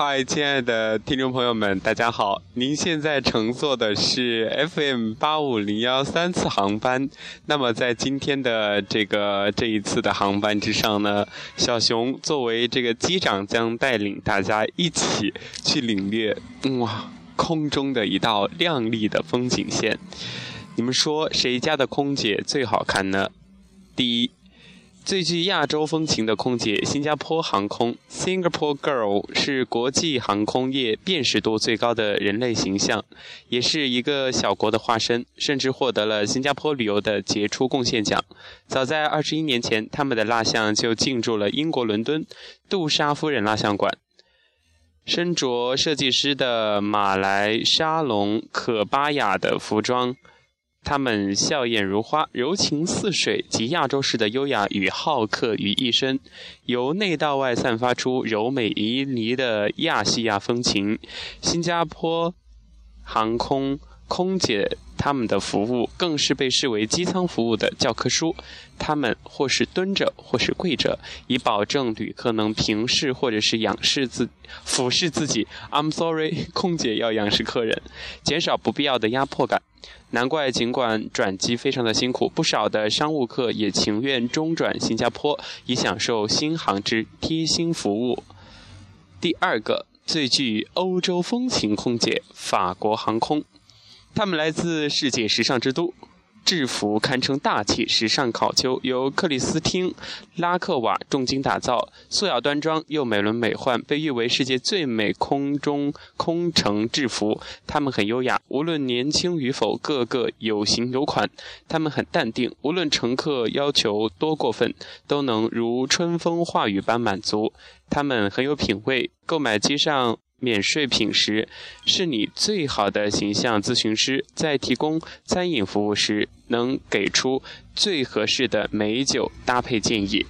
嗨，亲爱的听众朋友们，大家好！您现在乘坐的是 FM 八五零幺三次航班。那么，在今天的这个这一次的航班之上呢，小熊作为这个机长，将带领大家一起去领略哇空中的一道亮丽的风景线。你们说谁家的空姐最好看呢？第一。最具亚洲风情的空姐，新加坡航空 （Singapore Girl） 是国际航空业辨识度最高的人类形象，也是一个小国的化身，甚至获得了新加坡旅游的杰出贡献奖。早在二十一年前，他们的蜡像就进驻了英国伦敦杜莎夫人蜡像馆。身着设计师的马来沙龙可巴雅的服装。他们笑靥如花，柔情似水，集亚洲式的优雅与好客于一身，由内到外散发出柔美旖旎的亚细亚风情。新加坡航空空姐。他们的服务更是被视为机舱服务的教科书。他们或是蹲着，或是跪着，以保证旅客能平视或者是仰视自俯视自己。I'm sorry，空姐要仰视客人，减少不必要的压迫感。难怪，尽管转机非常的辛苦，不少的商务客也情愿中转新加坡，以享受新航之贴心服务。第二个最具欧洲风情空姐，法国航空。他们来自世界时尚之都，制服堪称大气时尚考究，由克里斯汀·拉克瓦重金打造，素雅端庄又美轮美奂，被誉为世界最美空中空乘制服。他们很优雅，无论年轻与否，个个有型有款。他们很淡定，无论乘客要求多过分，都能如春风化雨般满足。他们很有品味，购买机上。免税品时，是你最好的形象咨询师，在提供餐饮服务时，能给出最合适的美酒搭配建议。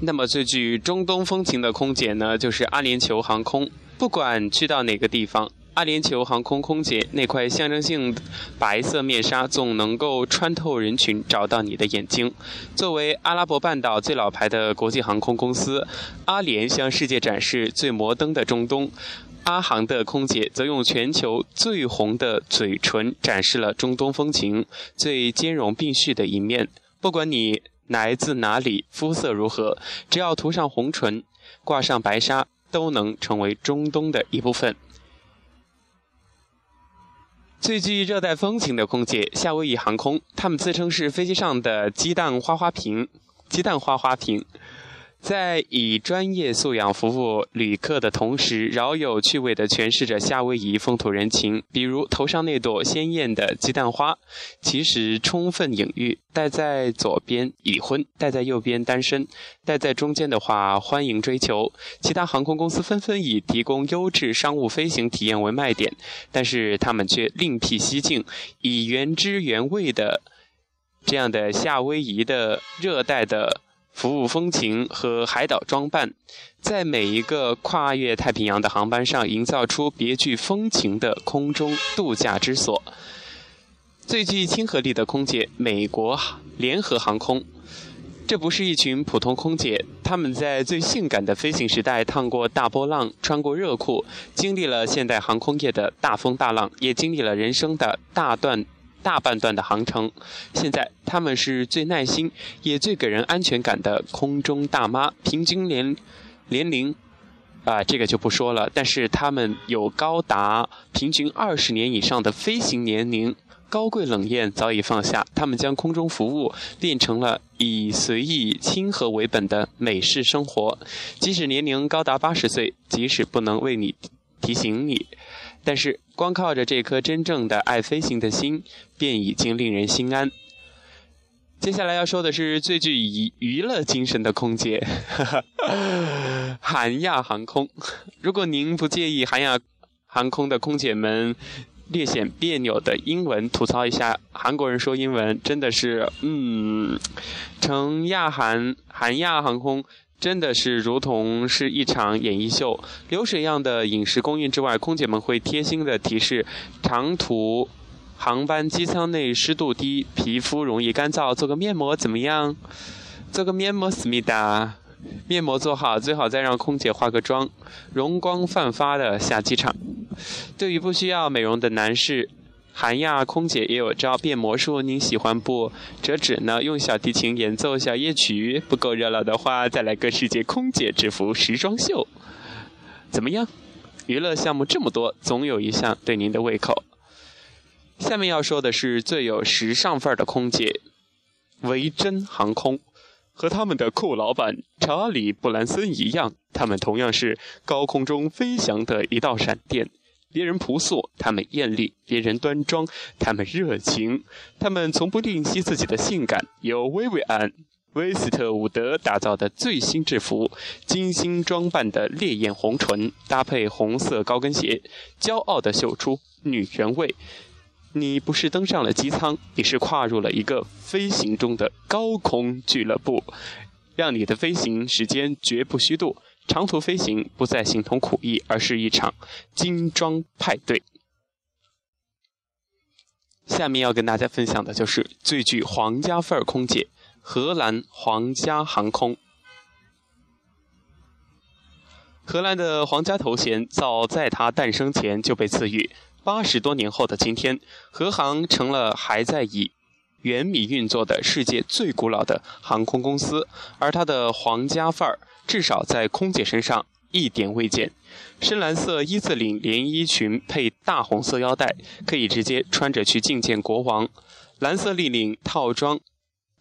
那么，最具中东风情的空姐呢，就是阿联酋航空。不管去到哪个地方。阿联酋航空空姐那块象征性白色面纱，总能够穿透人群，找到你的眼睛。作为阿拉伯半岛最老牌的国际航空公司，阿联向世界展示最摩登的中东。阿航的空姐则用全球最红的嘴唇，展示了中东风情最兼容并蓄的一面。不管你来自哪里，肤色如何，只要涂上红唇，挂上白纱，都能成为中东的一部分。最具热带风情的空姐，夏威夷航空，他们自称是飞机上的鸡蛋花花瓶，鸡蛋花花瓶。在以专业素养服务旅客的同时，饶有趣味地诠释着夏威夷风土人情。比如头上那朵鲜艳的鸡蛋花，其实充分隐喻戴在左边已婚，戴在右边单身，戴在中间的话欢迎追求。其他航空公司纷纷以提供优质商务飞行体验为卖点，但是他们却另辟蹊径，以原汁原味的这样的夏威夷的热带的。服务风情和海岛装扮，在每一个跨越太平洋的航班上营造出别具风情的空中度假之所。最具亲和力的空姐，美国联合航空。这不是一群普通空姐，他们在最性感的飞行时代趟过大波浪，穿过热裤，经历了现代航空业的大风大浪，也经历了人生的大段。大半段的航程，现在他们是最耐心也最给人安全感的空中大妈。平均年年龄啊，这个就不说了。但是他们有高达平均二十年以上的飞行年龄，高贵冷艳早已放下。他们将空中服务练成了以随意亲和为本的美式生活。即使年龄高达八十岁，即使不能为你提醒你。但是，光靠着这颗真正的爱飞行的心，便已经令人心安。接下来要说的是最具娱娱乐精神的空姐—— 韩亚航空。如果您不介意韩亚航空的空姐们略显别扭的英文，吐槽一下，韩国人说英文真的是……嗯，乘亚韩韩亚航空。真的是如同是一场演艺秀，流水样的饮食供应之外，空姐们会贴心的提示：长途航班机舱内湿度低，皮肤容易干燥，做个面膜怎么样？做个面膜思密达。面膜做好，最好再让空姐化个妆，容光焕发的下机场。对于不需要美容的男士，韩亚空姐也有招变魔术，您喜欢不？折纸呢？用小提琴演奏小夜曲。不够热闹的话，再来个世界空姐制服时装秀。怎么样？娱乐项目这么多，总有一项对您的胃口。下面要说的是最有时尚范儿的空姐——维珍航空。和他们的酷老板查理·布兰森一样，他们同样是高空中飞翔的一道闪电。别人朴素，他们艳丽；别人端庄，他们热情。他们从不吝惜自己的性感。由薇薇安·威斯特伍德打造的最新制服，精心装扮的烈焰红唇，搭配红色高跟鞋，骄傲地秀出女人味。你不是登上了机舱，你是跨入了一个飞行中的高空俱乐部，让你的飞行时间绝不虚度。长途飞行不再形同苦役，而是一场精装派对。下面要跟大家分享的就是最具皇家范儿空姐——荷兰皇家航空。荷兰的皇家头衔早在它诞生前就被赐予。八十多年后的今天，荷航成了还在以原米运作的世界最古老的航空公司，而它的皇家范儿，至少在空姐身上一点未见。深蓝色一字领连衣裙配大红色腰带，可以直接穿着去觐见国王；蓝色立领套装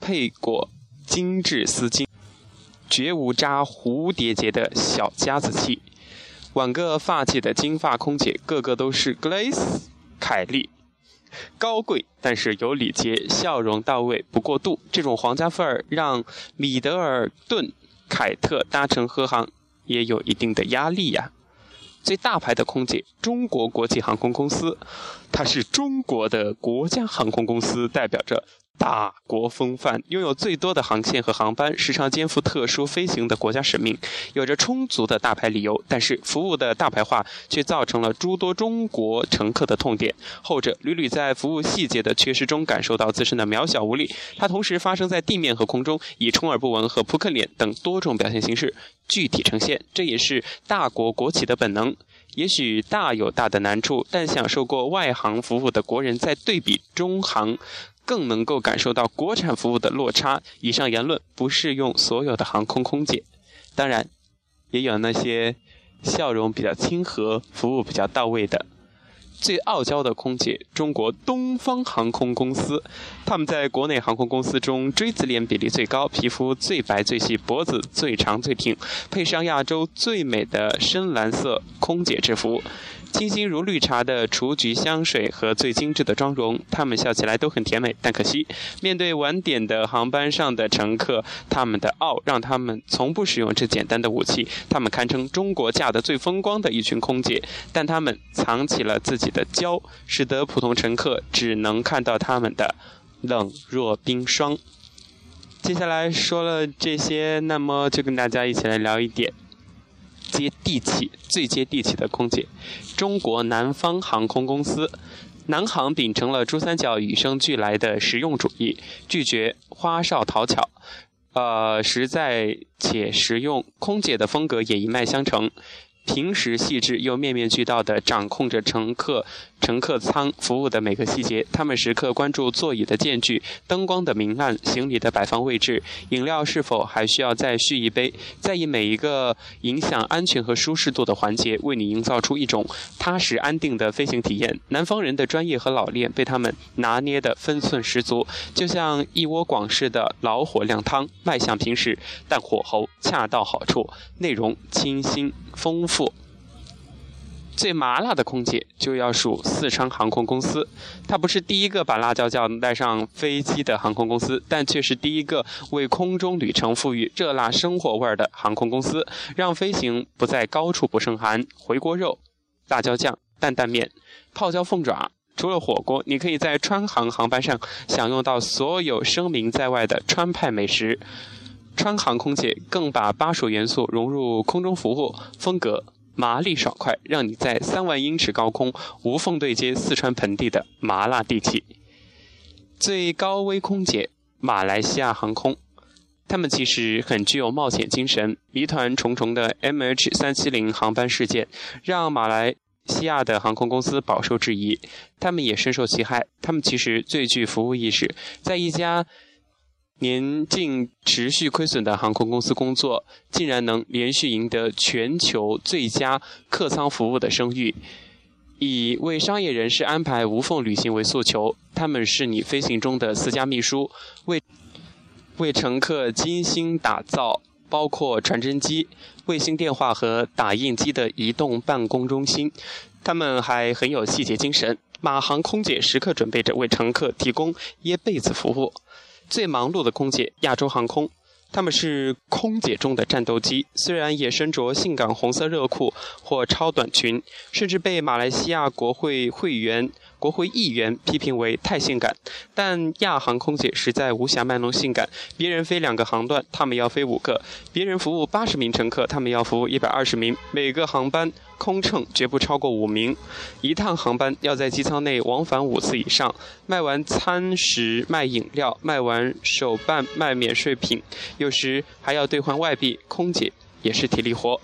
配裹精致丝巾，绝无扎蝴蝶结的小家子气。挽个发髻的金发空姐，个个都是 Glace 凯莉，高贵但是有礼节，笑容到位不过度。这种皇家范儿让米德尔顿·凯特搭乘荷航也有一定的压力呀。最大牌的空姐，中国国际航空公司，它是中国的国家航空公司，代表着。大国风范，拥有最多的航线和航班，时常肩负特殊飞行的国家使命，有着充足的大牌理由。但是，服务的大牌化却造成了诸多中国乘客的痛点。后者屡屡在服务细节的缺失中感受到自身的渺小无力。它同时发生在地面和空中，以充耳不闻和扑克脸等多种表现形式具体呈现。这也是大国国企的本能。也许大有大的难处，但享受过外航服务的国人在对比中航。更能够感受到国产服务的落差。以上言论不适用所有的航空空姐，当然，也有那些笑容比较亲和、服务比较到位的。最傲娇的空姐，中国东方航空公司，他们在国内航空公司中锥子脸比例最高，皮肤最白最细，脖子最长最挺，配上亚洲最美的深蓝色空姐制服。清新如绿茶的雏菊香水和最精致的妆容，他们笑起来都很甜美。但可惜，面对晚点的航班上的乘客，他们的傲让他们从不使用这简单的武器。他们堪称中国嫁得最风光的一群空姐，但他们藏起了自己的娇，使得普通乘客只能看到他们的冷若冰霜。接下来说了这些，那么就跟大家一起来聊一点。接地气、最接地气的空姐，中国南方航空公司，南航秉承了珠三角与生俱来的实用主义，拒绝花哨讨巧，呃，实在且实用。空姐的风格也一脉相承。平时细致又面面俱到地掌控着乘客乘客舱服务的每个细节，他们时刻关注座椅的间距、灯光的明暗、行李的摆放位置、饮料是否还需要再续一杯，在意每一个影响安全和舒适度的环节，为你营造出一种踏实安定的飞行体验。南方人的专业和老练被他们拿捏得分寸十足，就像一窝广式的老火靓汤，卖相平实，但火候恰到好处，内容清新丰富。最麻辣的空姐就要数四川航空公司，它不是第一个把辣椒酱带上飞机的航空公司，但却是第一个为空中旅程赋予热辣生活味儿的航空公司，让飞行不在高处不胜寒。回锅肉、辣椒酱、担担面、泡椒凤爪，除了火锅，你可以在川航航班上享用到所有声名在外的川派美食。川航空姐更把巴蜀元素融入空中服务，风格麻利爽快，让你在三万英尺高空无缝对接四川盆地的麻辣地气。最高危空姐，马来西亚航空，他们其实很具有冒险精神。谜团重重的 MH370 航班事件，让马来西亚的航空公司饱受质疑。他们也深受其害。他们其实最具服务意识，在一家年近持续亏损的航空公司工作，竟然能连续赢得全球最佳客舱服务的声誉。以为商业人士安排无缝旅行为诉求，他们是你飞行中的私家秘书，为为乘客精心打造包括传真机、卫星电话和打印机的移动办公中心。他们还很有细节精神，马航空姐时刻准备着为乘客提供掖被子服务。最忙碌的空姐，亚洲航空。他们是空姐中的战斗机，虽然也身着性感红色热裤或超短裙，甚至被马来西亚国会会员。国会议员批评为太性感，但亚航空姐实在无暇卖弄性感。别人飞两个航段，他们要飞五个；别人服务八十名乘客，他们要服务一百二十名。每个航班空乘绝不超过五名。一趟航班要在机舱内往返五次以上。卖完餐食，卖饮料，卖完手办，卖免税品，有时还要兑换外币。空姐也是体力活。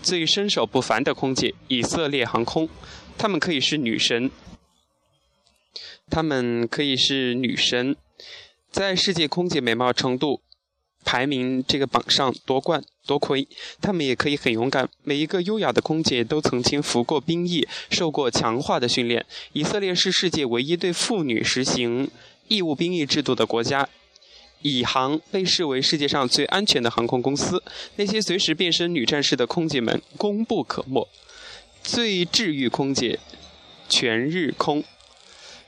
最身手不凡的空姐，以色列航空，她们可以是女神。她们可以是女神，在世界空姐美貌程度排名这个榜上夺冠夺魁。她们也可以很勇敢。每一个优雅的空姐都曾经服过兵役，受过强化的训练。以色列是世界唯一对妇女实行义务兵役制度的国家。以航被视为世界上最安全的航空公司。那些随时变身女战士的空姐们功不可没。最治愈空姐，全日空。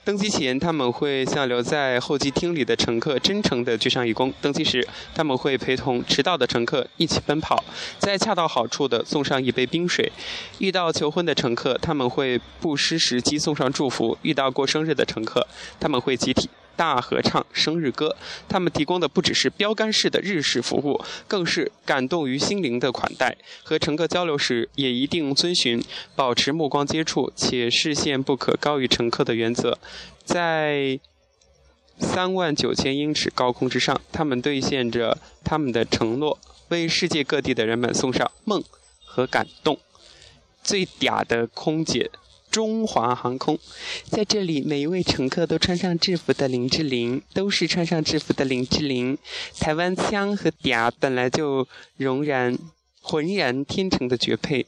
登机前，他们会向留在候机厅里的乘客真诚地鞠上一躬。登机时，他们会陪同迟到的乘客一起奔跑，在恰到好处的送上一杯冰水。遇到求婚的乘客，他们会不失时机送上祝福；遇到过生日的乘客，他们会集体。大合唱生日歌，他们提供的不只是标杆式的日式服务，更是感动于心灵的款待。和乘客交流时，也一定遵循保持目光接触且视线不可高于乘客的原则。在三万九千英尺高空之上，他们兑现着他们的承诺，为世界各地的人们送上梦和感动。最嗲的空姐。中华航空，在这里，每一位乘客都穿上制服的林志玲，都是穿上制服的林志玲。台湾腔和嗲本来就融然浑然天成的绝配。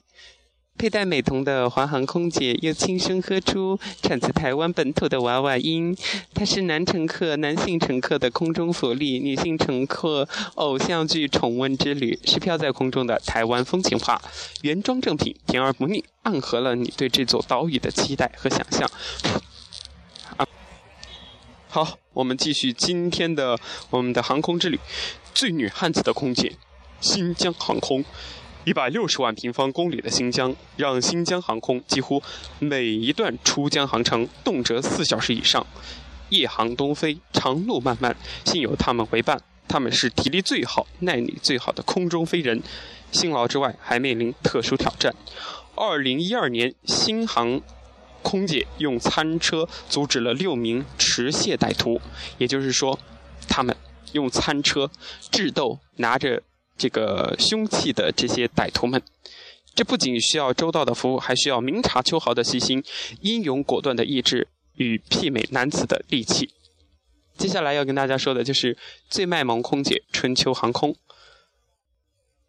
佩戴美瞳的华航空姐又轻声喝出产自台湾本土的娃娃音。她是男乘客、男性乘客的空中福利，女性乘客偶像剧重温之旅，是飘在空中的台湾风情画，原装正品，甜而不腻，暗合了你对这座岛屿的期待和想象。啊，好，我们继续今天的我们的航空之旅，最女汉子的空姐，新疆航空。一百六十万平方公里的新疆，让新疆航空几乎每一段出疆航程动辄四小时以上，夜航东飞，长路漫漫，幸有他们为伴。他们是体力最好、耐力最好的空中飞人，辛劳之外还面临特殊挑战。二零一二年，新航空姐用餐车阻止了六名持械歹徒，也就是说，他们用餐车智斗拿着。这个凶器的这些歹徒们，这不仅需要周到的服务，还需要明察秋毫的细心、英勇果断的意志与媲美男子的力气。接下来要跟大家说的就是最卖萌空姐——春秋航空。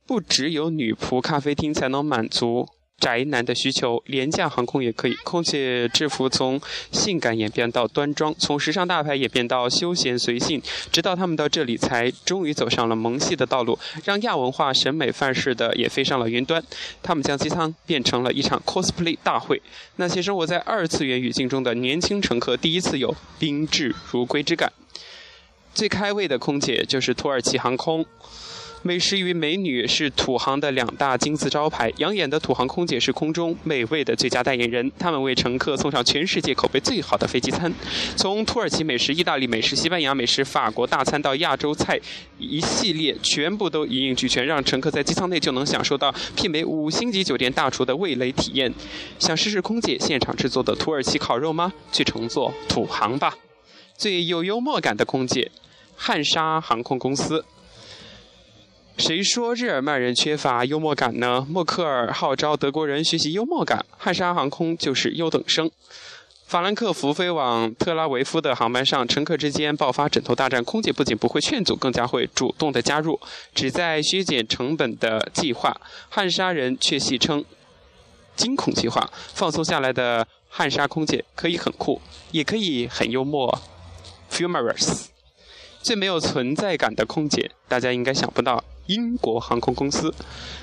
不只有女仆咖啡厅才能满足。宅男的需求，廉价航空也可以。空姐制服从性感演变到端庄，从时尚大牌演变到休闲随性，直到他们到这里才终于走上了萌系的道路，让亚文化审美范式的也飞上了云端。他们将机舱变成了一场 cosplay 大会，那些生活在二次元语境中的年轻乘客第一次有宾至如归之感。最开胃的空姐就是土耳其航空。美食与美女是土航的两大金字招牌，养眼的土航空姐是空中美味的最佳代言人。他们为乘客送上全世界口碑最好的飞机餐，从土耳其美食、意大利美食、西班牙美食、法国大餐到亚洲菜，一系列全部都一应俱全，让乘客在机舱内就能享受到媲美五星级酒店大厨的味蕾体验。想试试空姐现场制作的土耳其烤肉吗？去乘坐土航吧！最有幽默感的空姐，汉莎航空公司。谁说日耳曼人缺乏幽默感呢？默克尔号召德国人学习幽默感，汉莎航空就是优等生。法兰克福飞往特拉维夫的航班上，乘客之间爆发枕头大战，空姐不仅不会劝阻，更加会主动的加入，旨在削减成本的计划。汉莎人却戏称“惊恐计划”。放松下来的汉莎空姐可以很酷，也可以很幽默，humorous。最没有存在感的空姐，大家应该想不到。英国航空公司，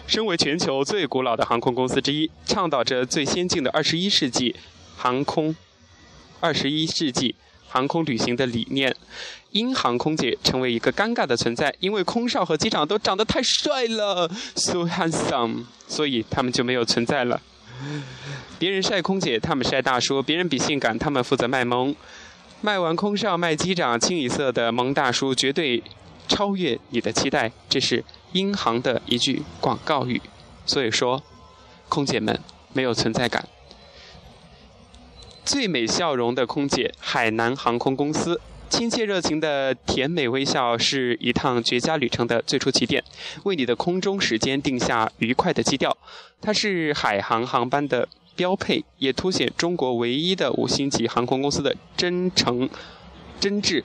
身为全球最古老的航空公司之一，倡导着最先进的二十一世纪航空、二十一世纪航空旅行的理念。英航空姐成为一个尴尬的存在，因为空少和机长都长得太帅了，so handsome，所以他们就没有存在了。别人晒空姐，他们晒大叔；别人比性感，他们负责卖萌。卖完空少，卖机长，清一色的萌大叔，绝对。超越你的期待，这是英航的一句广告语。所以说，空姐们没有存在感。最美笑容的空姐，海南航空公司，亲切热情的甜美微笑是一趟绝佳旅程的最初起点，为你的空中时间定下愉快的基调。它是海航航班的标配，也凸显中国唯一的五星级航空公司的真诚、真挚。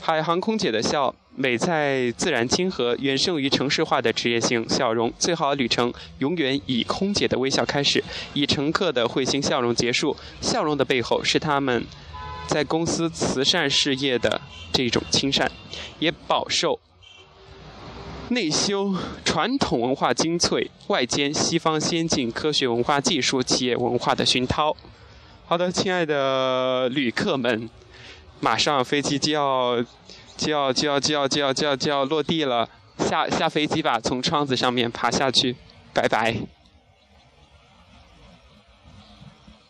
海航空姐的笑。美在自然亲和，远胜于城市化的职业性笑容。最好的旅程永远以空姐的微笑开始，以乘客的会心笑容结束。笑容的背后是他们在公司慈善事业的这种亲善，也饱受内修传统文化精粹，外兼西方先进科学文化技术企业文化的熏陶。好的，亲爱的旅客们，马上飞机就要。就要就要就要就要就要就要落地了，下下飞机吧，从窗子上面爬下去，拜拜。